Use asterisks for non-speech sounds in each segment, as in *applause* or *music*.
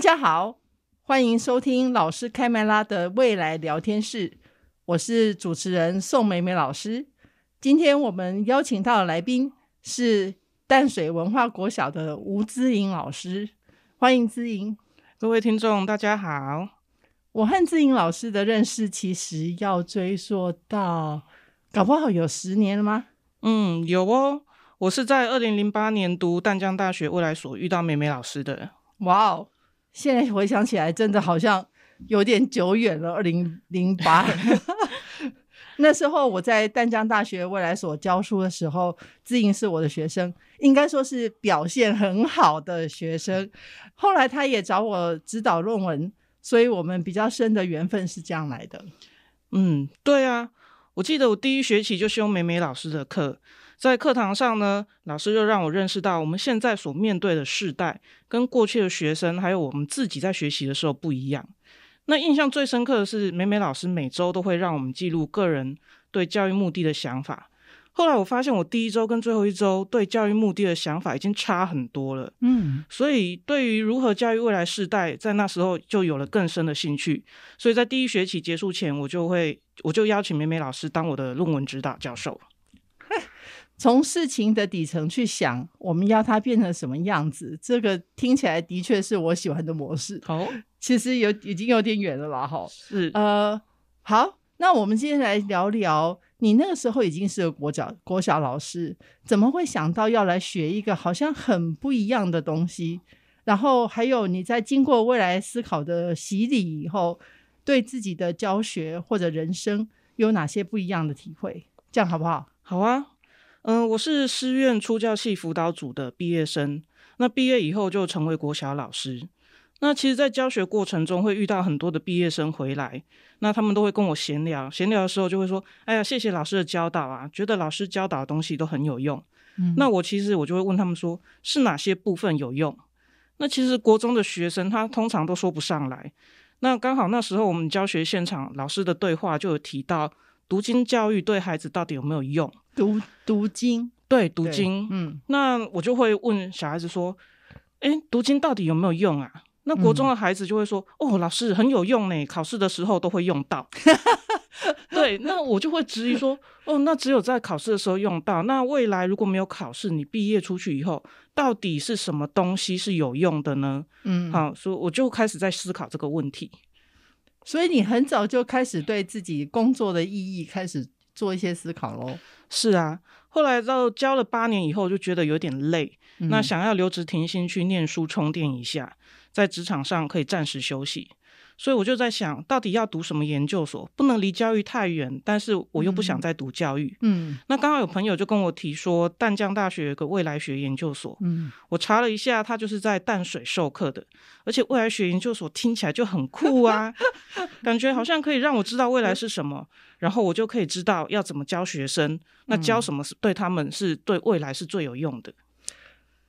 大家好，欢迎收听老师开麦拉的未来聊天室，我是主持人宋美美老师。今天我们邀请到的来宾是淡水文化国小的吴姿莹老师，欢迎姿莹。各位听众，大家好。我和姿莹老师的认识其实要追溯到，搞不好有十年了吗？嗯，有哦。我是在二零零八年读淡江大学未来所遇到美美老师的。哇哦！现在回想起来，真的好像有点久远了。二零零八 *laughs* 那时候，我在淡江大学未来所教书的时候，姿莹是我的学生，应该说是表现很好的学生。后来，他也找我指导论文，所以我们比较深的缘分是这样来的。嗯，对啊，我记得我第一学期就修美美老师的课。在课堂上呢，老师就让我认识到我们现在所面对的世代跟过去的学生，还有我们自己在学习的时候不一样。那印象最深刻的是，美美老师每周都会让我们记录个人对教育目的的想法。后来我发现，我第一周跟最后一周对教育目的的想法已经差很多了。嗯，所以对于如何教育未来世代，在那时候就有了更深的兴趣。所以在第一学期结束前，我就会我就邀请美美老师当我的论文指导教授。从事情的底层去想，我们要它变成什么样子？这个听起来的确是我喜欢的模式。好，其实有已经有点远了啦。哈，是呃，好，那我们今天来聊聊，你那个时候已经是个国小国小老师，怎么会想到要来学一个好像很不一样的东西？然后还有你在经过未来思考的洗礼以后，对自己的教学或者人生有哪些不一样的体会？这样好不好？好啊。嗯，我是师院出教系辅导组的毕业生。那毕业以后就成为国小老师。那其实，在教学过程中会遇到很多的毕业生回来，那他们都会跟我闲聊。闲聊的时候就会说：“哎呀，谢谢老师的教导啊，觉得老师教导的东西都很有用。”嗯，那我其实我就会问他们说：“是哪些部分有用？”那其实国中的学生他通常都说不上来。那刚好那时候我们教学现场老师的对话就有提到，读经教育对孩子到底有没有用？读读经，对，读经，嗯，那我就会问小孩子说：“哎，读经到底有没有用啊？”那国中的孩子就会说：“嗯、哦，老师很有用呢，考试的时候都会用到。*laughs* ”对，那我就会质疑说：“哦，那只有在考试的时候用到，那未来如果没有考试，你毕业出去以后，到底是什么东西是有用的呢？”嗯，好，所以我就开始在思考这个问题。所以你很早就开始对自己工作的意义开始做一些思考喽。是啊，后来到教了八年以后，就觉得有点累，嗯、那想要留职停薪去念书充电一下，在职场上可以暂时休息。所以我就在想，到底要读什么研究所？不能离教育太远，但是我又不想再读教育。嗯，那刚好有朋友就跟我提说，淡江大学有个未来学研究所。嗯，我查了一下，它就是在淡水授课的，而且未来学研究所听起来就很酷啊，*laughs* 感觉好像可以让我知道未来是什么，然后我就可以知道要怎么教学生，那教什么是对他们是对未来是最有用的。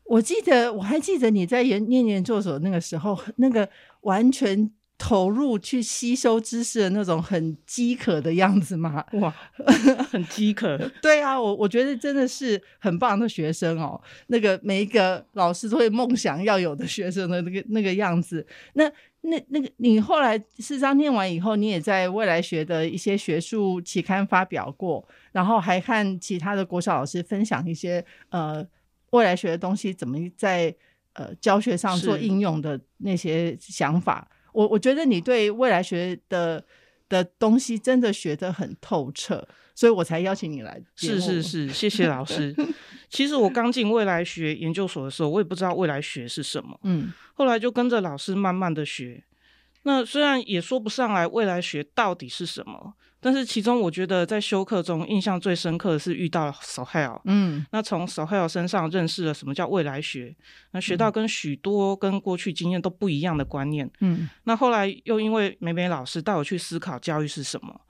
我记得，我还记得你在研念研究所那个时候，那个完全。投入去吸收知识的那种很饥渴的样子吗？哇，*laughs* 很饥渴。对啊，我我觉得真的是很棒的学生哦。那个每一个老师都会梦想要有的学生的那个那个样子。那那那个你后来事实上念完以后，你也在未来学的一些学术期刊发表过，然后还和其他的国小老师分享一些呃未来学的东西怎么在呃教学上做应用的那些想法。我我觉得你对未来学的的东西真的学得很透彻，所以我才邀请你来。是是是，谢谢老师。*laughs* 其实我刚进未来学研究所的时候，我也不知道未来学是什么。嗯，后来就跟着老师慢慢的学。那虽然也说不上来未来学到底是什么，但是其中我觉得在修课中印象最深刻的是遇到了 Sohail，嗯，那从 Sohail 身上认识了什么叫未来学，那学到跟许多跟过去经验都不一样的观念，嗯，那后来又因为美美老师带我去思考教育是什么，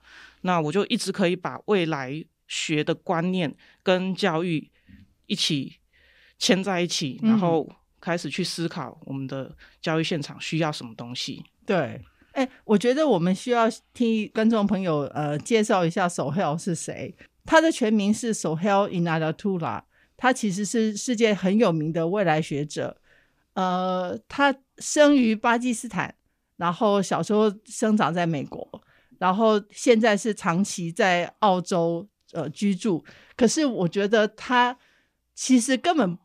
那我就一直可以把未来学的观念跟教育一起牵在一起，然后开始去思考我们的教育现场需要什么东西。对，哎，我觉得我们需要听观众朋友呃介绍一下 Sohail 是谁。他的全名是 Sohail in a d a t u l a 他其实是世界很有名的未来学者。呃，他生于巴基斯坦，然后小时候生长在美国，然后现在是长期在澳洲呃居住。可是我觉得他其实根本。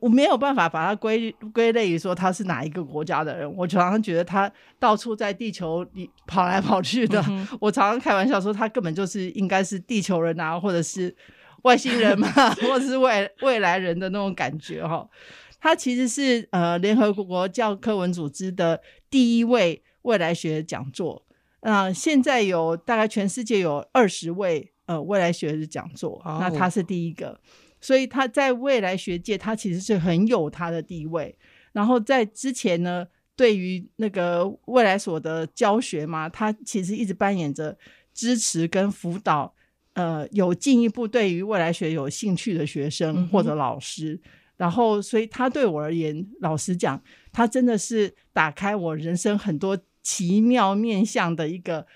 我没有办法把它归归类于说他是哪一个国家的人。我常常觉得他到处在地球里跑来跑去的。嗯、我常常开玩笑说他根本就是应该是地球人啊，或者是外星人嘛，*laughs* 或者是未未来人的那种感觉哈。他其实是呃联合国教科文组织的第一位未来学讲座。那、呃、现在有大概全世界有二十位呃未来学的讲座，哦、那他是第一个。所以他在未来学界，他其实是很有他的地位。然后在之前呢，对于那个未来所的教学嘛，他其实一直扮演着支持跟辅导，呃，有进一步对于未来学有兴趣的学生或者老师。嗯、然后，所以他对我而言，老实讲，他真的是打开我人生很多奇妙面向的一个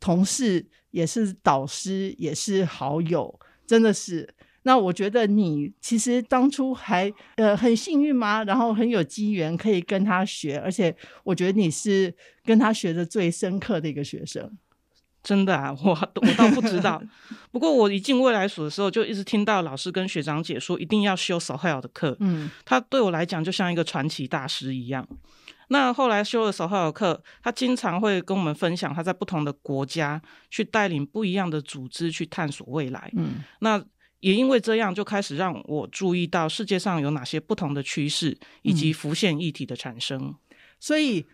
同事，也是导师，也是好友，真的是。那我觉得你其实当初还呃很幸运吗？然后很有机缘可以跟他学，而且我觉得你是跟他学的最深刻的一个学生。真的啊，我我倒不知道。*laughs* 不过我一进未来所的时候，就一直听到老师跟学长姐说一定要修 Sohail 的课。嗯，他对我来讲就像一个传奇大师一样。那后来修了 Sohail 的课，他经常会跟我们分享他在不同的国家去带领不一样的组织去探索未来。嗯，那。也因为这样，就开始让我注意到世界上有哪些不同的趋势，以及浮现议题的产生。嗯、所以，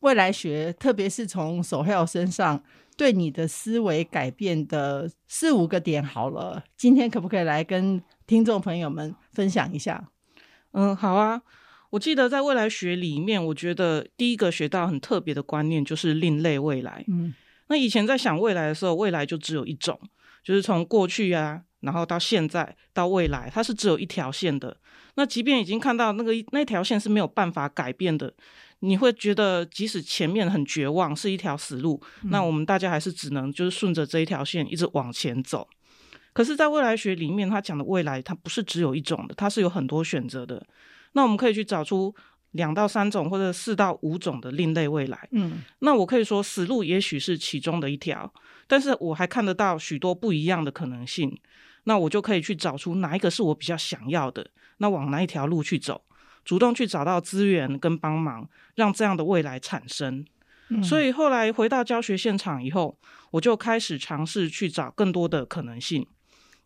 未来学，特别是从 Sohail 身上对你的思维改变的四五个点，好了，今天可不可以来跟听众朋友们分享一下？嗯，好啊。我记得在未来学里面，我觉得第一个学到很特别的观念就是另类未来。嗯，那以前在想未来的时候，未来就只有一种，就是从过去啊。然后到现在到未来，它是只有一条线的。那即便已经看到那个那条线是没有办法改变的，你会觉得即使前面很绝望，是一条死路，嗯、那我们大家还是只能就是顺着这一条线一直往前走。可是，在未来学里面，他讲的未来，它不是只有一种的，它是有很多选择的。那我们可以去找出两到三种或者四到五种的另类未来。嗯，那我可以说死路也许是其中的一条，但是我还看得到许多不一样的可能性。那我就可以去找出哪一个是我比较想要的，那往哪一条路去走，主动去找到资源跟帮忙，让这样的未来产生。嗯。所以后来回到教学现场以后，我就开始尝试去找更多的可能性。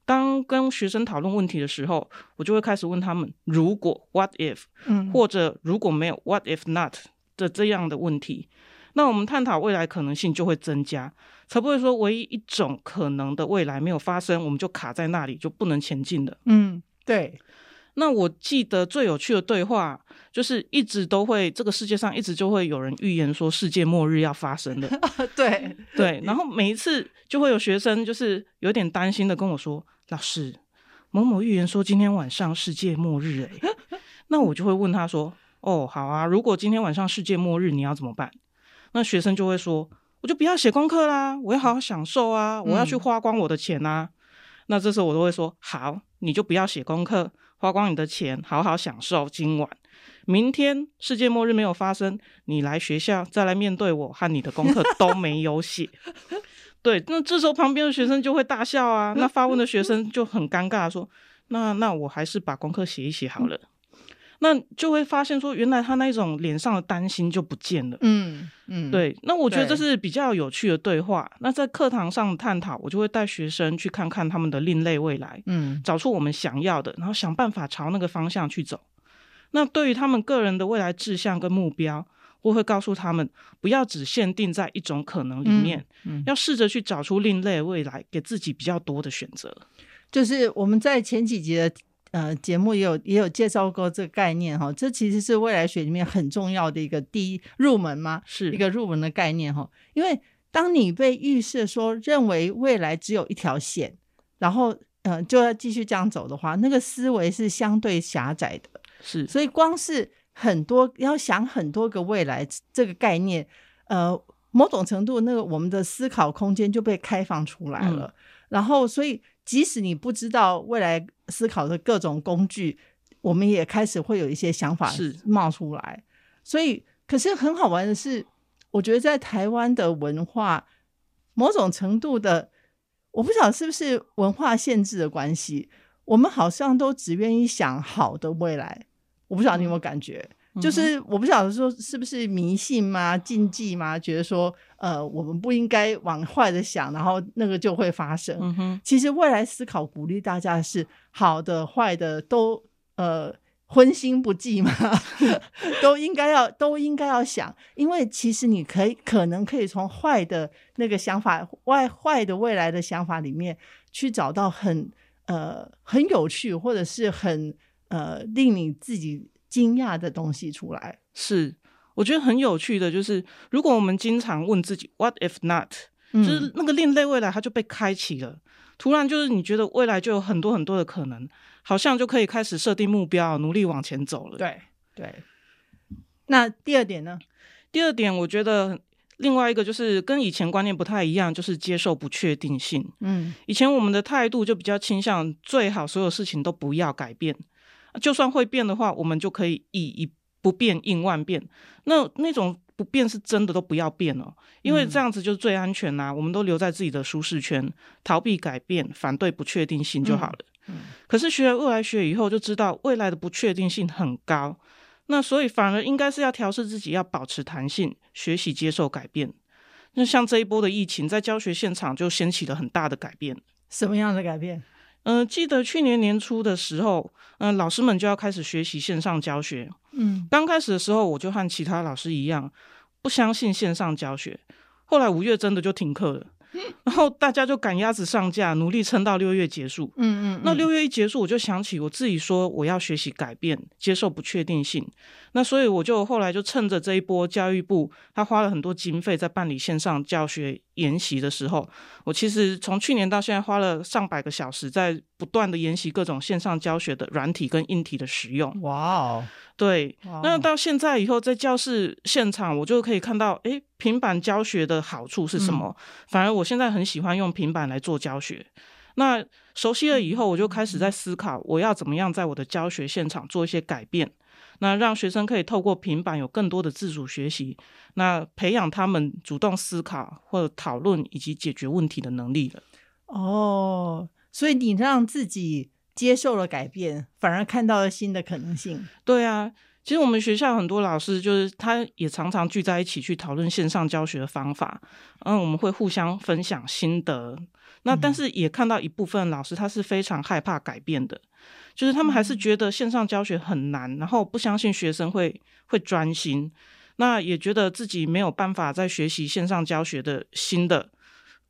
当跟学生讨论问题的时候，我就会开始问他们：如果 What if？嗯，或者如果没有 What if not 的这样的问题。那我们探讨未来可能性就会增加，才不会说唯一一种可能的未来没有发生，我们就卡在那里就不能前进的。嗯，对。那我记得最有趣的对话，就是一直都会这个世界上一直就会有人预言说世界末日要发生的。*laughs* 对对，然后每一次就会有学生就是有点担心的跟我说：“老师，某某预言说今天晚上世界末日。”哎，那我就会问他说：“哦，好啊，如果今天晚上世界末日，你要怎么办？”那学生就会说：“我就不要写功课啦，我要好好享受啊，我要去花光我的钱啊。嗯”那这时候我都会说：“好，你就不要写功课，花光你的钱，好好享受今晚。明天世界末日没有发生，你来学校再来面对我和你的功课都没有写。”对，那这时候旁边的学生就会大笑啊。那发问的学生就很尴尬，说：“那那我还是把功课写一写好了。嗯”那就会发现说，原来他那种脸上的担心就不见了。嗯嗯，对。那我觉得这是比较有趣的对话。对那在课堂上探讨，我就会带学生去看看他们的另类未来，嗯，找出我们想要的，然后想办法朝那个方向去走。那对于他们个人的未来志向跟目标，我会告诉他们，不要只限定在一种可能里面，嗯嗯、要试着去找出另类未来，给自己比较多的选择。就是我们在前几集的呃节目也有也有介绍过这个概念哈，这其实是未来学里面很重要的一个第一入门吗？是。一个入门的概念哈，因为当你被预设说认为未来只有一条线，然后嗯、呃、就要继续这样走的话，那个思维是相对狭窄的，是。所以光是很多要想很多个未来这个概念，呃，某种程度那个我们的思考空间就被开放出来了，嗯、然后所以。即使你不知道未来思考的各种工具，我们也开始会有一些想法冒出来。所以，可是很好玩的是，我觉得在台湾的文化，某种程度的，我不晓得是不是文化限制的关系，我们好像都只愿意想好的未来。我不晓得你有没有感觉？就是我不晓得说是不是迷信吗？禁忌吗？觉得说呃，我们不应该往坏的想，然后那个就会发生。嗯。其实未来思考鼓励大家是好的、坏的都呃荤腥不忌嘛，*laughs* *laughs* 都应该要都应该要想，因为其实你可以可能可以从坏的那个想法、外坏的未来的想法里面去找到很呃很有趣或者是很呃令你自己。惊讶的东西出来，是我觉得很有趣的，就是如果我们经常问自己 “What if not”，嗯，就是那个另类未来，它就被开启了。突然就是你觉得未来就有很多很多的可能，好像就可以开始设定目标，努力往前走了。对对。那第二点呢？第二点，我觉得另外一个就是跟以前观念不太一样，就是接受不确定性。嗯，以前我们的态度就比较倾向最好所有事情都不要改变。就算会变的话，我们就可以以以不变应万变。那那种不变是真的都不要变哦，因为这样子就是最安全呐、啊。嗯、我们都留在自己的舒适圈，逃避改变，反对不确定性就好了。嗯嗯、可是学了未来学以后，就知道未来的不确定性很高。那所以反而应该是要调试自己，要保持弹性，学习接受改变。那像这一波的疫情，在教学现场就掀起了很大的改变。什么样的改变？嗯、呃，记得去年年初的时候，嗯、呃，老师们就要开始学习线上教学。嗯，刚开始的时候，我就和其他老师一样，不相信线上教学。后来五月真的就停课了。*laughs* 然后大家就赶鸭子上架，努力撑到六月结束。嗯，嗯嗯，那六月一结束，我就想起我自己说我要学习改变，接受不确定性。那所以我就后来就趁着这一波教育部他花了很多经费在办理线上教学研习的时候，我其实从去年到现在花了上百个小时在不断的研习各种线上教学的软体跟硬体的使用。哇哦！对，那到现在以后，在教室现场，我就可以看到，诶，平板教学的好处是什么？嗯、反而我现在很喜欢用平板来做教学。那熟悉了以后，我就开始在思考，我要怎么样在我的教学现场做一些改变，那让学生可以透过平板有更多的自主学习，那培养他们主动思考或者讨论以及解决问题的能力了。哦，所以你让自己。接受了改变，反而看到了新的可能性。对啊，其实我们学校很多老师，就是他也常常聚在一起去讨论线上教学的方法。嗯，我们会互相分享心得。那但是也看到一部分老师，他是非常害怕改变的，就是他们还是觉得线上教学很难，然后不相信学生会会专心。那也觉得自己没有办法再学习线上教学的新的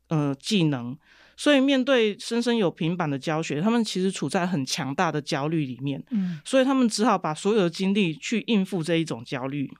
呃技能。所以面对生生有平板的教学，他们其实处在很强大的焦虑里面。嗯，所以他们只好把所有的精力去应付这一种焦虑。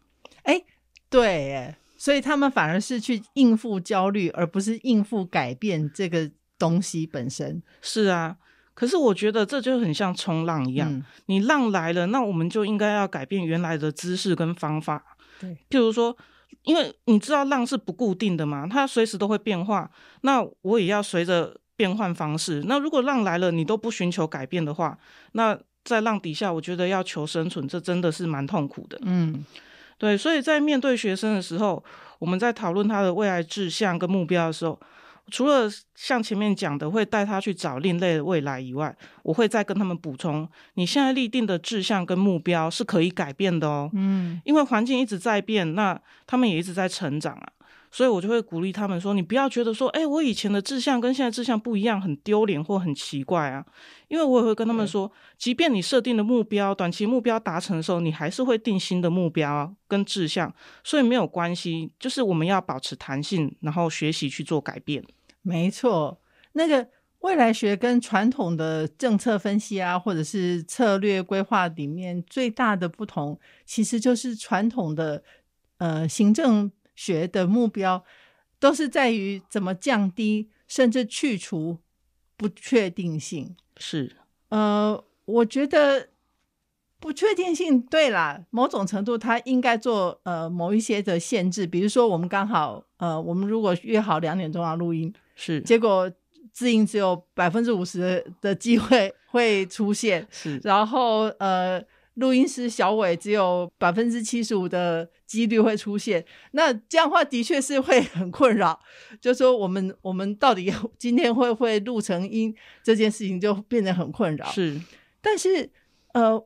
哎，对，哎，所以他们反而是去应付焦虑，而不是应付改变这个东西本身。是啊，可是我觉得这就很像冲浪一样，嗯，你浪来了，那我们就应该要改变原来的姿势跟方法。对，譬如说。因为你知道浪是不固定的嘛，它随时都会变化。那我也要随着变换方式。那如果浪来了，你都不寻求改变的话，那在浪底下，我觉得要求生存，这真的是蛮痛苦的。嗯，对。所以在面对学生的时候，我们在讨论他的未来志向跟目标的时候。除了像前面讲的会带他去找另类的未来以外，我会再跟他们补充：你现在立定的志向跟目标是可以改变的哦。嗯，因为环境一直在变，那他们也一直在成长啊。所以我就会鼓励他们说：“你不要觉得说，哎，我以前的志向跟现在志向不一样，很丢脸或很奇怪啊。”因为我也会跟他们说，即便你设定的目标短期目标达成的时候，你还是会定新的目标跟志向，所以没有关系。就是我们要保持弹性，然后学习去做改变。没错，那个。未来学跟传统的政策分析啊，或者是策略规划里面最大的不同，其实就是传统的呃行政学的目标，都是在于怎么降低甚至去除不确定性。是，呃，我觉得不确定性对啦，某种程度它应该做呃某一些的限制，比如说我们刚好呃，我们如果约好两点钟要录音，是，结果。字音只有百分之五十的机会会出现，是。然后呃，录音师小伟只有百分之七十五的几率会出现。那这样的话的确是会很困扰，就说我们我们到底今天会不会录成音这件事情就变得很困扰。是。但是呃，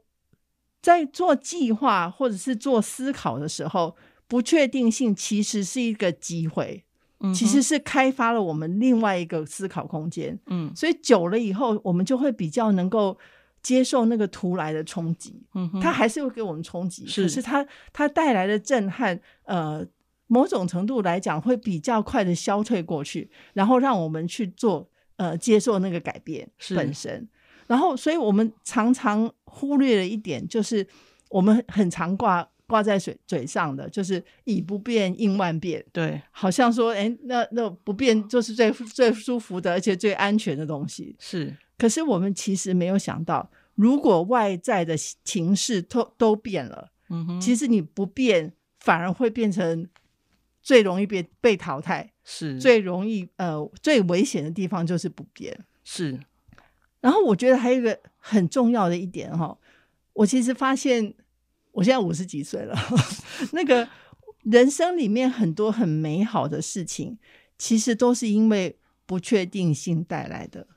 在做计划或者是做思考的时候，不确定性其实是一个机会。其实是开发了我们另外一个思考空间，嗯，所以久了以后，我们就会比较能够接受那个突来的冲击，嗯，它还是会给我们冲击，是，可是它它带来的震撼，呃，某种程度来讲会比较快的消退过去，然后让我们去做呃接受那个改变本身，然后，所以我们常常忽略了一点，就是我们很常挂。挂在嘴嘴上的就是以不变应万变，对，好像说，哎，那那不变就是最最舒服的，而且最安全的东西。是，可是我们其实没有想到，如果外在的情势都都变了，嗯哼，其实你不变反而会变成最容易被被淘汰，是最容易呃最危险的地方就是不变。是，然后我觉得还有一个很重要的一点哈，我其实发现。我现在五十几岁了，*laughs* 那个人生里面很多很美好的事情，其实都是因为不确定性带来的。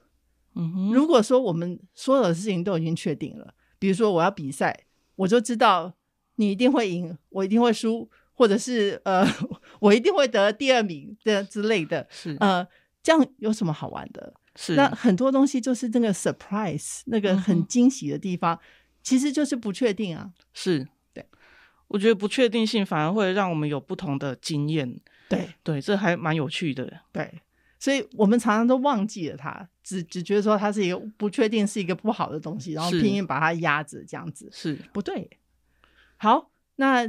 嗯哼，如果说我们所有的事情都已经确定了，比如说我要比赛，我就知道你一定会赢，我一定会输，或者是呃，我一定会得第二名的之类的。是呃，这样有什么好玩的？是那很多东西就是那个 surprise，那个很惊喜的地方。嗯其实就是不确定啊，是。对，我觉得不确定性反而会让我们有不同的经验，对。对，这还蛮有趣的，对，所以我们常常都忘记了它，只只觉得说它是一个不确定，是一个不好的东西，然后拼命把它压着，这样子。是。不对。好，那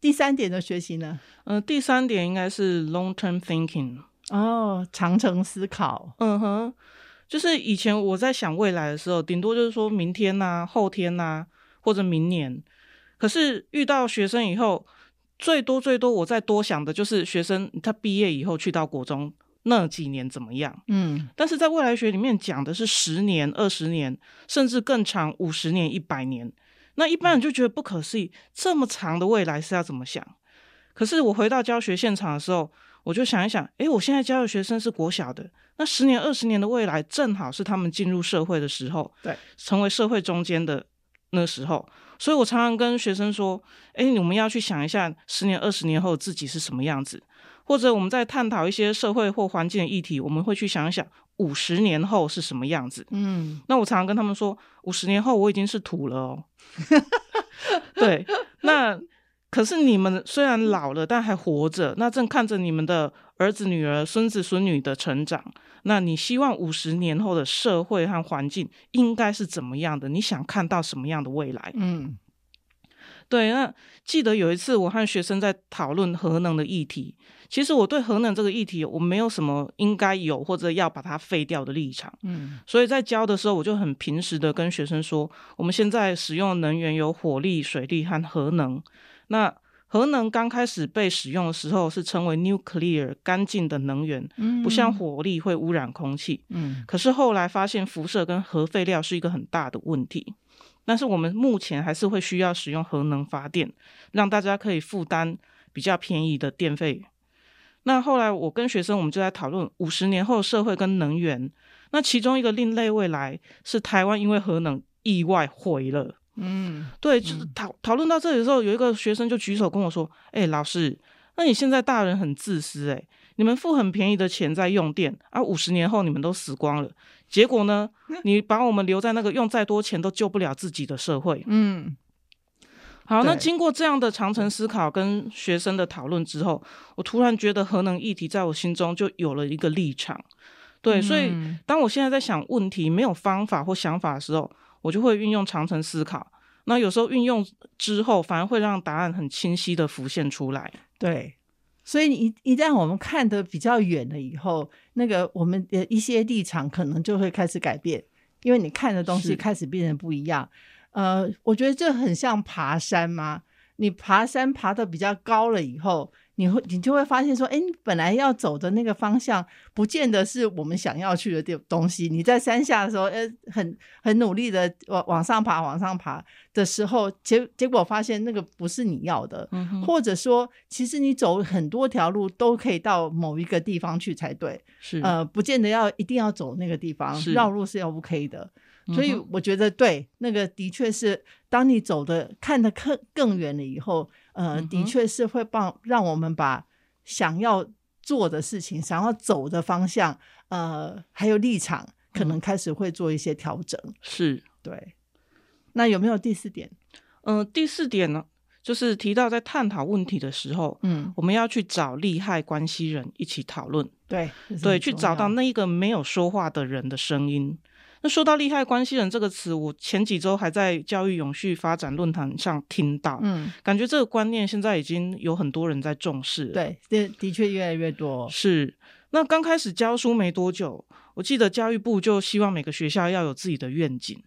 第三点的学习呢？嗯、呃，第三点应该是 long term thinking，哦，长程思考，嗯哼。就是以前我在想未来的时候，顶多就是说明天呐、啊、后天呐、啊，或者明年。可是遇到学生以后，最多最多我再多想的就是学生他毕业以后去到国中那几年怎么样？嗯，但是在未来学里面讲的是十年、二十年，甚至更长五十年、一百年。那一般人就觉得不可思议，这么长的未来是要怎么想？可是我回到教学现场的时候，我就想一想，诶，我现在教的学生是国小的。那十年、二十年的未来，正好是他们进入社会的时候，对，成为社会中间的那时候。所以我常常跟学生说：“哎，你们要去想一下，十年、二十年后自己是什么样子。”或者我们在探讨一些社会或环境的议题，我们会去想一想，五十年后是什么样子。嗯，那我常常跟他们说，五十年后我已经是土了哦。*laughs* 对，那。可是你们虽然老了，但还活着，那正看着你们的儿子、女儿、孙子、孙女的成长。那你希望五十年后的社会和环境应该是怎么样的？你想看到什么样的未来？嗯，对。那记得有一次我和学生在讨论核能的议题，其实我对核能这个议题我没有什么应该有或者要把它废掉的立场。嗯，所以在教的时候，我就很平实的跟学生说，我们现在使用的能源有火力、水力和核能。那核能刚开始被使用的时候是称为 nuclear 干净的能源，不像火力会污染空气。嗯，可是后来发现辐射跟核废料是一个很大的问题。但是我们目前还是会需要使用核能发电，让大家可以负担比较便宜的电费。那后来我跟学生我们就在讨论五十年后社会跟能源。那其中一个另类未来是台湾因为核能意外毁了。嗯，对，就是讨讨论到这里的时候，有一个学生就举手跟我说：“哎、欸，老师，那你现在大人很自私诶、欸，你们付很便宜的钱在用电啊，五十年后你们都死光了，结果呢，你把我们留在那个用再多钱都救不了自己的社会。嗯，好，那经过这样的长程思考跟学生的讨论之后，我突然觉得核能议题在我心中就有了一个立场。对，所以当我现在在想问题没有方法或想法的时候，我就会运用长程思考。那有时候运用之后，反而会让答案很清晰的浮现出来。对，所以一一旦我们看得比较远了以后，那个我们的一些立场可能就会开始改变，因为你看的东西开始变得不一样。呃，我觉得这很像爬山嘛，你爬山爬得比较高了以后。你会，你就会发现说，哎，你本来要走的那个方向，不见得是我们想要去的地东西。你在山下的时候，呃，很很努力的往往上爬，往上爬的时候，结结果发现那个不是你要的，嗯，或者说，其实你走很多条路都可以到某一个地方去才对，是，呃，不见得要一定要走那个地方，绕路是要 OK 的。所以我觉得对，那个的确是，当你走的看得更更远了以后，呃，的确是会帮让我们把想要做的事情、想要走的方向，呃，还有立场，可能开始会做一些调整。是，对。那有没有第四点？嗯、呃，第四点呢，就是提到在探讨问题的时候，嗯，我们要去找利害关系人一起讨论。对，对，去找到那一个没有说话的人的声音。那说到利害关系人这个词，我前几周还在教育永续发展论坛上听到，嗯，感觉这个观念现在已经有很多人在重视了。对，的的确越来越多。是，那刚开始教书没多久，我记得教育部就希望每个学校要有自己的愿景。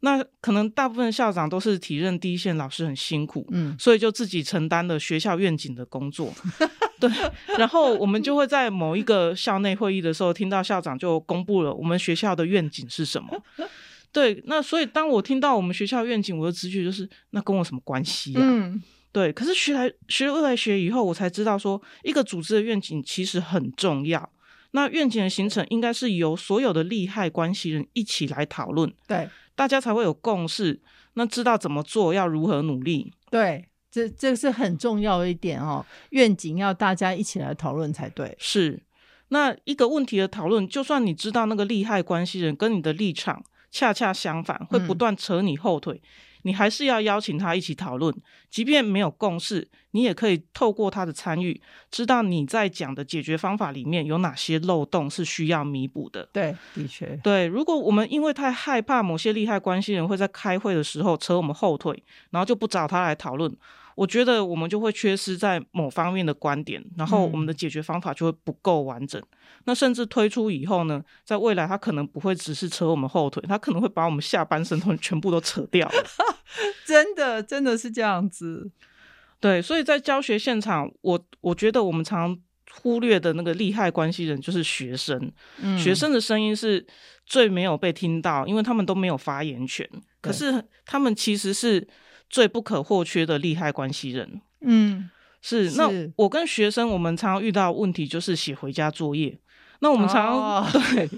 那可能大部分校长都是体认第一线老师很辛苦，嗯，所以就自己承担了学校愿景的工作。*laughs* 对，然后我们就会在某一个校内会议的时候，听到校长就公布了我们学校的愿景是什么。*laughs* 对，那所以当我听到我们学校愿景，我的直觉就是那跟我什么关系呀？嗯，对。可是学来学未来学以后，我才知道说，一个组织的愿景其实很重要。那愿景的形成应该是由所有的利害关系人一起来讨论，对，大家才会有共识，那知道怎么做，要如何努力。对。这这是很重要的一点哦，愿景要大家一起来讨论才对。是，那一个问题的讨论，就算你知道那个利害关系人跟你的立场恰恰相反，会不断扯你后腿。嗯你还是要邀请他一起讨论，即便没有共识，你也可以透过他的参与，知道你在讲的解决方法里面有哪些漏洞是需要弥补的。对，的确，对。如果我们因为太害怕某些利害关系人会在开会的时候扯我们后腿，然后就不找他来讨论。我觉得我们就会缺失在某方面的观点，然后我们的解决方法就会不够完整。嗯、那甚至推出以后呢，在未来他可能不会只是扯我们后腿，他可能会把我们下半身都 *laughs* 全部都扯掉了。*laughs* 真的，真的是这样子。*laughs* 对，所以在教学现场，我我觉得我们常忽略的那个利害关系人就是学生。嗯、学生的声音是最没有被听到，因为他们都没有发言权。可是他们其实是。最不可或缺的利害关系人，嗯，是。那我跟学生，我们常常遇到问题就是写回家作业。那我们常常、哦、*laughs* 对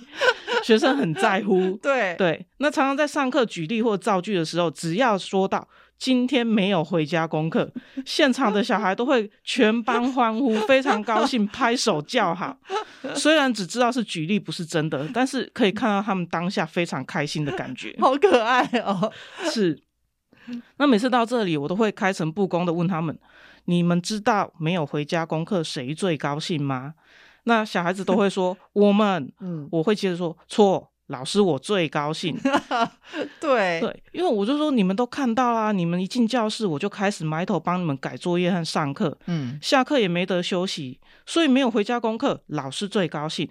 学生很在乎，*laughs* 对对。那常常在上课举例或造句的时候，只要说到今天没有回家功课，现场的小孩都会全班欢呼，非常高兴，拍手叫好。虽然只知道是举例，不是真的，但是可以看到他们当下非常开心的感觉，好可爱哦。是。*laughs* 那每次到这里，我都会开诚布公的问他们：你们知道没有回家功课谁最高兴吗？那小孩子都会说 *laughs* 我们。嗯，我会接着说错，老师我最高兴。*laughs* 对对，因为我就说你们都看到啦，你们一进教室我就开始埋头帮你们改作业和上课。嗯，下课也没得休息，所以没有回家功课，老师最高兴。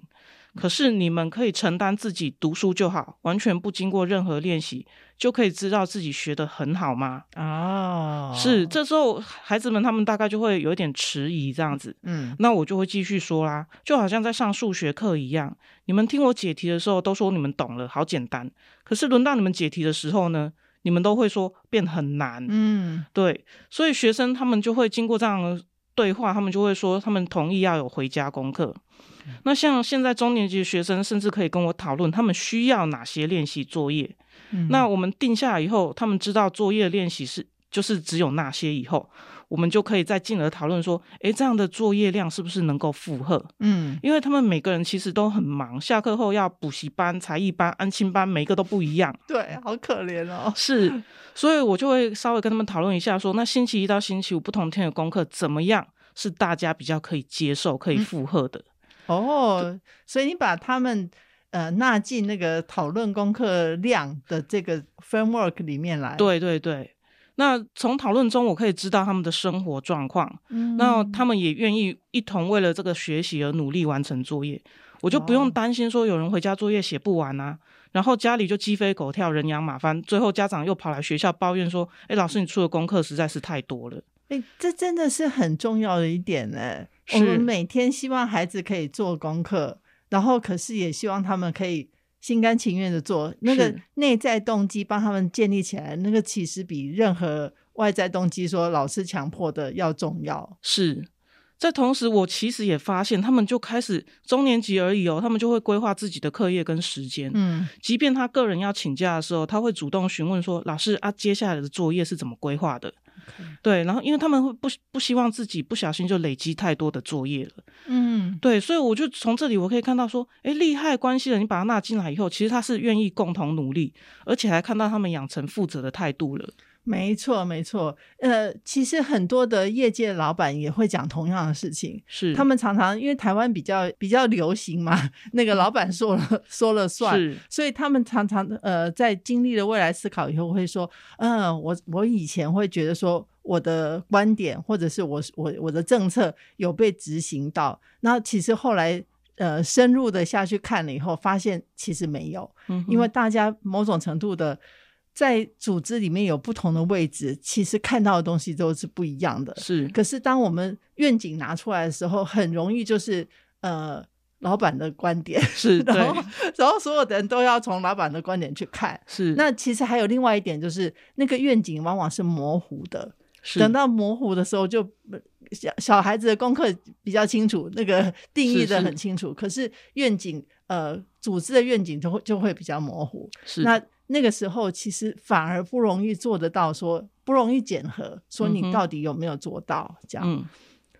可是你们可以承担自己读书就好，完全不经过任何练习，就可以知道自己学的很好吗？哦，是，这时候孩子们他们大概就会有一点迟疑这样子。嗯，那我就会继续说啦，就好像在上数学课一样，你们听我解题的时候都说你们懂了，好简单。可是轮到你们解题的时候呢，你们都会说变很难。嗯，对，所以学生他们就会经过这样的对话，他们就会说他们同意要有回家功课。那像现在中年级的学生，甚至可以跟我讨论他们需要哪些练习作业。嗯、那我们定下来以后，他们知道作业练习是就是只有那些以后，我们就可以再进而讨论说，诶，这样的作业量是不是能够负荷？嗯，因为他们每个人其实都很忙，下课后要补习班、才艺班、安亲班，每个都不一样。对，好可怜哦。是，所以我就会稍微跟他们讨论一下说，说那星期一到星期五不同天的功课怎么样，是大家比较可以接受、可以负荷的。嗯、哦，所以你把他们。呃，纳进那个讨论功课量的这个 framework 里面来。对对对，那从讨论中我可以知道他们的生活状况，嗯，那他们也愿意一同为了这个学习而努力完成作业，我就不用担心说有人回家作业写不完啊，然后家里就鸡飞狗跳、人仰马翻，最后家长又跑来学校抱怨说：“哎，老师，你出的功课实在是太多了。”哎，这真的是很重要的一点呢。我们每天希望孩子可以做功课。然后，可是也希望他们可以心甘情愿的做，那个内在动机帮他们建立起来，那个其实比任何外在动机说老师强迫的要重要。是在同时，我其实也发现，他们就开始中年级而已哦，他们就会规划自己的课业跟时间。嗯，即便他个人要请假的时候，他会主动询问说：“老师啊，接下来的作业是怎么规划的？”对，然后因为他们会不不希望自己不小心就累积太多的作业了，嗯，对，所以我就从这里我可以看到说，诶，利害关系人，你把他纳进来以后，其实他是愿意共同努力，而且还看到他们养成负责的态度了。没错，没错。呃，其实很多的业界老板也会讲同样的事情，是。他们常常因为台湾比较比较流行嘛，那个老板说了说了算，是。所以他们常常呃在经历了未来思考以后会说，嗯、呃，我我以前会觉得说我的观点或者是我我我的政策有被执行到，那其实后来呃深入的下去看了以后，发现其实没有，嗯、因为大家某种程度的。在组织里面有不同的位置，其实看到的东西都是不一样的。是，可是当我们愿景拿出来的时候，很容易就是呃，老板的观点是，*laughs* 然后然后所有的人都要从老板的观点去看。是，那其实还有另外一点，就是那个愿景往往是模糊的。是，等到模糊的时候，就小小孩子的功课比较清楚，那个定义的很清楚。是是，可是愿景呃，组织的愿景就会就会比较模糊。是，那。那个时候其实反而不容易做得到，说不容易检核，说你到底有没有做到这样。嗯，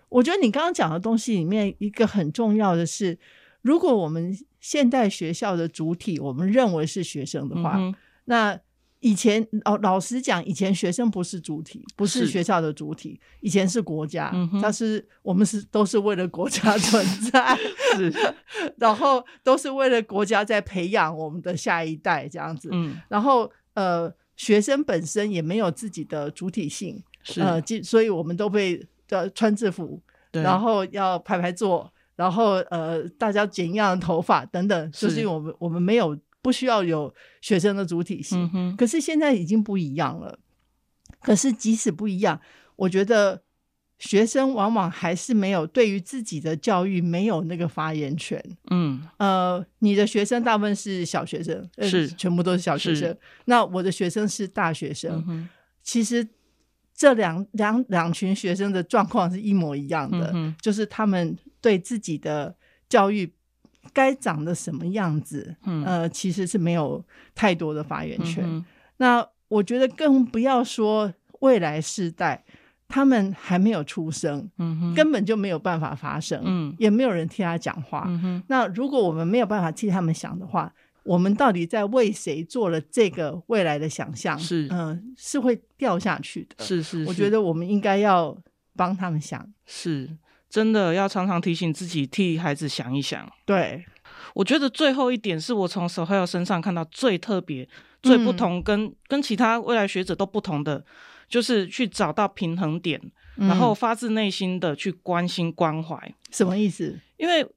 我觉得你刚刚讲的东西里面一个很重要的是，如果我们现代学校的主体我们认为是学生的话，嗯、那。以前哦，老实讲，以前学生不是主体，不是学校的主体，以前是国家，但是我们是都是为了国家存在，*laughs* 是，*laughs* 然后都是为了国家在培养我们的下一代这样子，嗯，然后呃，学生本身也没有自己的主体性，是，呃，所以我们都被要穿制服，对，然后要排排坐，然后呃，大家剪一样的头发等等，就是因为我们我们没有。不需要有学生的主体性，嗯，可是现在已经不一样了。可是即使不一样，我觉得学生往往还是没有对于自己的教育没有那个发言权。嗯，呃，你的学生大部分是小学生，是，呃，全部都是小学生。那我的学生是大学生。嗯，其实这两两两群学生的状况是一模一样的，嗯，就是他们对自己的教育。该长得什么样子？嗯，呃，其实是没有太多的发言权。嗯、那我觉得更不要说未来世代，他们还没有出生，嗯，根本就没有办法发声，嗯，也没有人替他讲话。嗯，那如果我们没有办法替他们想的话，我们到底在为谁做了这个未来的想象？是，嗯、呃，是会掉下去的。是是，是，我觉得我们应该要帮他们想。是。真的要常常提醒自己，替孩子想一想。对，我觉得最后一点是我从 Sohail 身上看到最特别、最不同跟，跟、嗯、跟其他未来学者都不同的，就是去找到平衡点，嗯、然后发自内心的去关心关怀。什么意思？因为。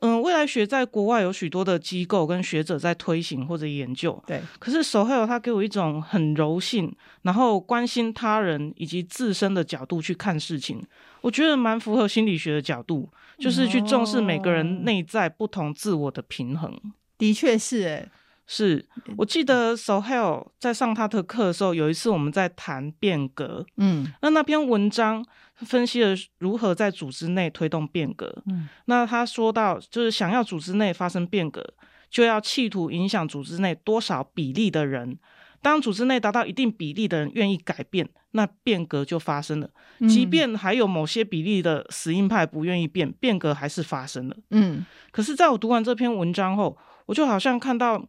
嗯，未来学在国外有许多的机构跟学者在推行或者研究。对，可是 Sohail 他给我一种很柔性，然后关心他人以及自身的角度去看事情，我觉得蛮符合心理学的角度，就是去重视每个人内在不同自我的平衡。哦、的确是，哎，是我记得 Sohail 在上他的课的时候，有一次我们在谈变革，嗯，那那篇文章。分析了如何在组织内推动变革。嗯，那他说到，就是想要组织内发生变革，就要企图影响组织内多少比例的人，当组织内达到一定比例的人愿意改变，那变革就发生了。即便还有某些比例的死硬派不愿意变，变革还是发生了。嗯，可是在我读完这篇文章后，我就好像看到。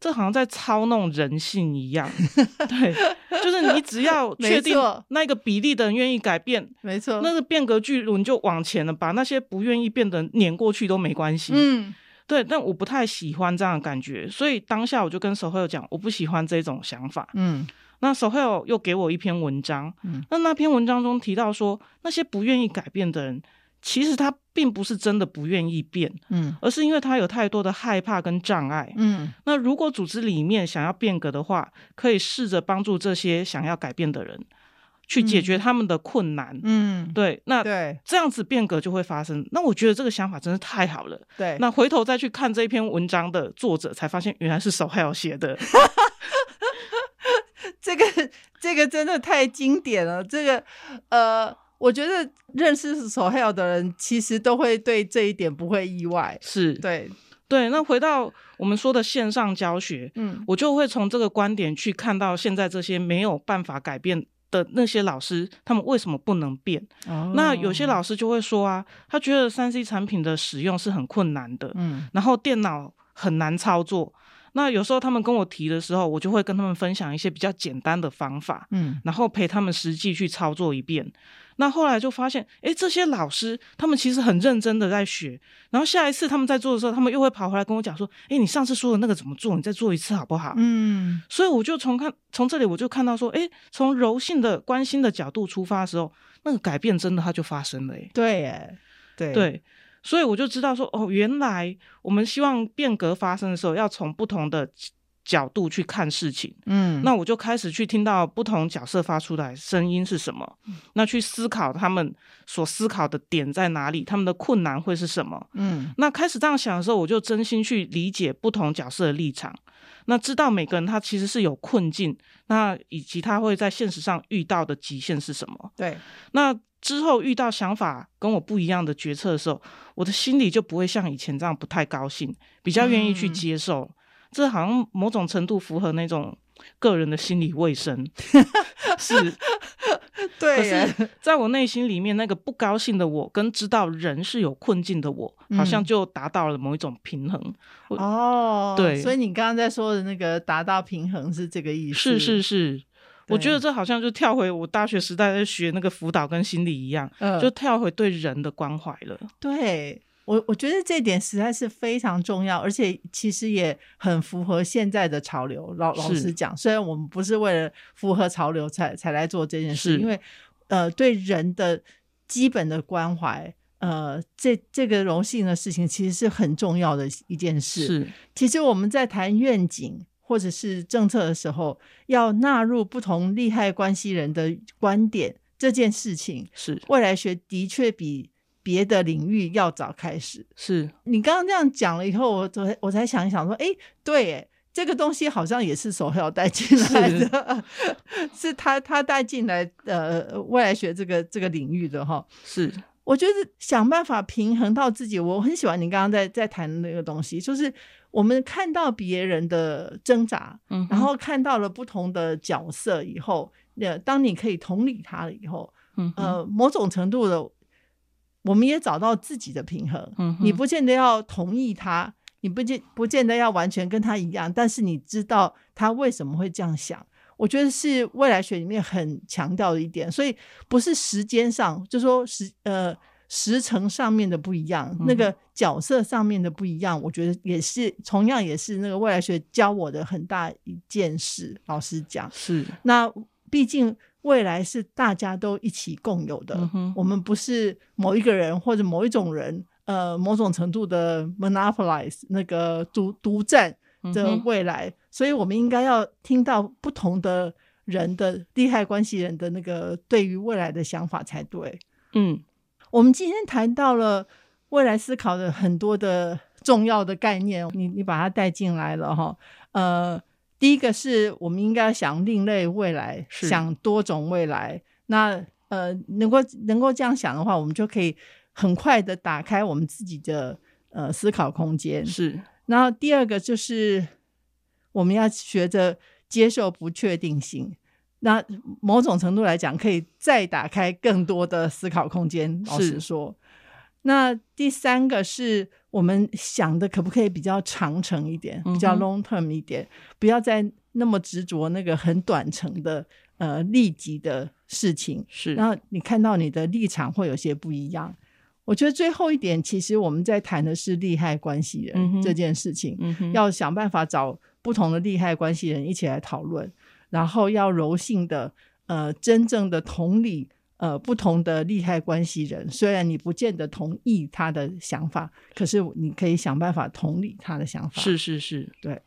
这好像在操弄人性一样，*laughs* 对，就是你只要 *laughs* 确定那个比例的人愿意改变，没错，那个变革巨轮就往前了，把那些不愿意变的碾过去都没关系。嗯，对，但我不太喜欢这样的感觉，所以当下我就跟 Sohail 讲，我不喜欢这种想法。嗯，那 Sohail 又给我一篇文章，嗯，那那篇文章中提到说，那些不愿意改变的人。其实他并不是真的不愿意变，嗯，而是因为他有太多的害怕跟障碍，嗯。那如果组织里面想要变革的话，可以试着帮助这些想要改变的人去解决他们的困难，嗯，对。那对这样子变革就会发生。那我觉得这个想法真是太好了，对。那回头再去看这一篇文章的作者，才发现原来是 Sohail 写的，*laughs* 这个这个真的太经典了，这个呃。我觉得认识 Sohail 的人，其实都会对这一点不会意外。是对对。那回到我们说的线上教学，嗯，我就会从这个观点去看到现在这些没有办法改变的那些老师，他们为什么不能变？哦，那有些老师就会说啊，他觉得三 C 产品的使用是很困难的，嗯，然后电脑很难操作。那有时候他们跟我提的时候，我就会跟他们分享一些比较简单的方法，嗯，然后陪他们实际去操作一遍。那后来就发现，哎，这些老师他们其实很认真的在学，然后下一次他们在做的时候，他们又会跑回来跟我讲说，哎，你上次说的那个怎么做？你再做一次好不好？嗯，所以我就从看从这里我就看到说，哎，从柔性的关心的角度出发的时候，那个改变真的它就发生了，哎，对，哎，对对，所以我就知道说，哦，原来我们希望变革发生的时候，要从不同的。角度去看事情，嗯，那我就开始去听到不同角色发出来声音是什么，嗯，那去思考他们所思考的点在哪里，他们的困难会是什么，嗯，那开始这样想的时候，我就真心去理解不同角色的立场，那知道每个人他其实是有困境，那以及他会在现实上遇到的极限是什么，对，那之后遇到想法跟我不一样的决策的时候，我的心里就不会像以前这样不太高兴，比较愿意去接受。嗯这好像某种程度符合那种个人的心理卫生，*laughs* 是，对。可是 *laughs* 在我内心里面，那个不高兴的我，跟知道人是有困境的我，好像就达到了某一种平衡。哦，对。所以你刚刚在说的那个达到平衡是这个意思？是是是。我觉得这好像就跳回我大学时代在学那个辅导跟心理一样，呃、就跳回对人的关怀了。对。我我觉得这点实在是非常重要，而且其实也很符合现在的潮流。老老实讲，虽然我们不是为了符合潮流才才来做这件事，因为呃，对人的基本的关怀，呃，这这个柔性的事情其实是很重要的一件事。是，其实我们在谈愿景或者是政策的时候，要纳入不同利害关系人的观点，这件事情是未来学的确比。别的领域要早开始，是你刚刚这样讲了以后，我才我才想一想说，哎，对，哎，这个东西好像也是 Sohail 带进来的，是，*laughs* 是他他带进来呃未来学这个这个领域的哈。是，我觉得想办法平衡到自己，我很喜欢你刚刚在在谈的那个东西，就是我们看到别人的挣扎，嗯，然后看到了不同的角色以后，那当你可以同理他了以后，嗯，呃，某种程度的。我们也找到自己的平衡。嗯，你不见得要同意他，你不见不见得要完全跟他一样，但是你知道他为什么会这样想。我觉得是未来学里面很强调的一点，所以不是时间上，就说时呃时程上面的不一样，那个角色上面的不一样，我觉得也是同样也是那个未来学教我的很大一件事。老实讲，是那毕竟。未来是大家都一起共有的，嗯，我们不是某一个人或者某一种人，呃，某种程度的 monopolize 那个独独占的未来，嗯，所以我们应该要听到不同的人的利害关系人的那个对于未来的想法才对。嗯，我们今天谈到了未来思考的很多的重要的概念，你你把它带进来了哈，呃。第一个是我们应该想另类未来，想多种未来。那呃，能够能够这样想的话，我们就可以很快的打开我们自己的呃思考空间。是。然后第二个就是我们要学着接受不确定性。那某种程度来讲，可以再打开更多的思考空间。老实说，那第三个是我们想的可不可以比较长程一点，比较 long term 一点，不要再那么执着那个很短程的呃立即的事情。是，然后你看到你的立场会有些不一样。我觉得最后一点，其实我们在谈的是利害关系人、嗯、这件事情，嗯、要想办法找不同的利害关系人一起来讨论。然后要柔性的，呃，真正的同理，呃，不同的利害关系人，虽然你不见得同意他的想法，可是你可以想办法同理他的想法。是是是，对。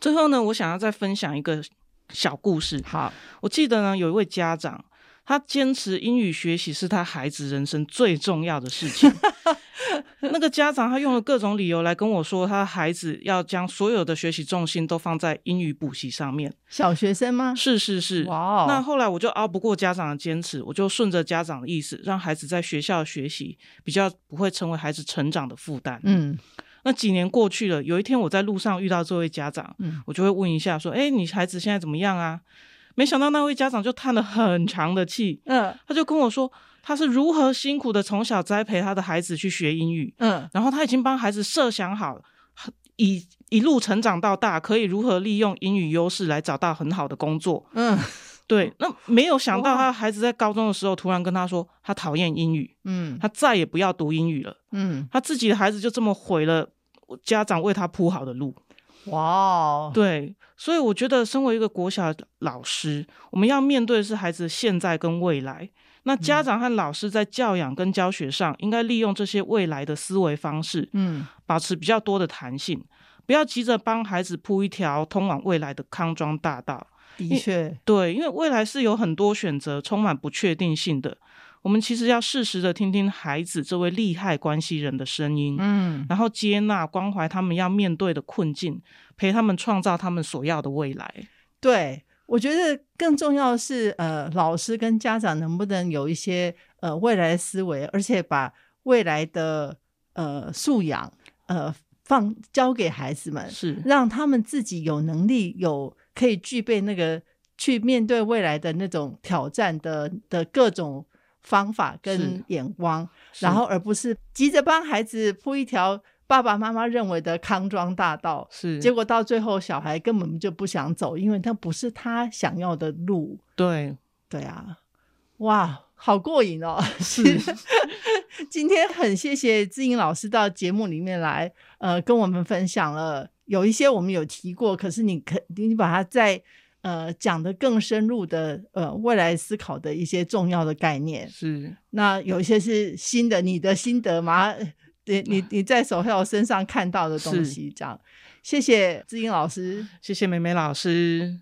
最后呢，我想要再分享一个小故事。好，我记得呢，有一位家长。他坚持英语学习是他孩子人生最重要的事情。*laughs* 那个家长他用了各种理由来跟我说，他的孩子要将所有的学习重心都放在英语补习上面。小学生吗？是是是。哇！那后来我就熬不过家长的坚持，我就顺着家长的意思，让孩子在学校学习比较不会成为孩子成长的负担。嗯。那几年过去了，有一天我在路上遇到这位家长，嗯，我就会问一下说：“哎，你孩子现在怎么样啊？”没想到那位家长就叹了很长的气，嗯，他就跟我说，他是如何辛苦的从小栽培他的孩子去学英语，嗯，然后他已经帮孩子设想好，一一路成长到大，可以如何利用英语优势来找到很好的工作，嗯，对。那没有想到他孩子在高中的时候突然跟他说，他讨厌英语，嗯，他再也不要读英语了，嗯，他自己的孩子就这么毁了家长为他铺好的路。哇、对，所以我觉得，身为一个国小老师，我们要面对的是孩子现在跟未来。那家长和老师在教养跟教学上，应该利用这些未来的思维方式，嗯，保持比较多的弹性，不要急着帮孩子铺一条通往未来的康庄大道。的确，对，因为未来是有很多选择，充满不确定性的。我们其实要适时的听听孩子这位利害关系人的声音，嗯，然后接纳关怀他们要面对的困境，陪他们创造他们所要的未来。对，我觉得更重要的是，呃，老师跟家长能不能有一些呃未来的思维，而且把未来的呃素养呃放交给孩子们，是让他们自己有能力有可以具备那个去面对未来的那种挑战的的各种。方法跟眼光，然后而不是急着帮孩子铺一条爸爸妈妈认为的康庄大道，是结果到最后小孩根本就不想走，因为他不是他想要的路。对对啊，哇，好过瘾哦！是，*laughs* 今天很谢谢志英老师到节目里面来，呃，跟我们分享了有一些我们有提过，可是你可你把它在。呃，讲的更深入的，呃，未来思考的一些重要的概念是。那有一些是新的，你的心得吗？你你你在守孝身上看到的东西，这样。谢谢志英老师，谢谢美美老师。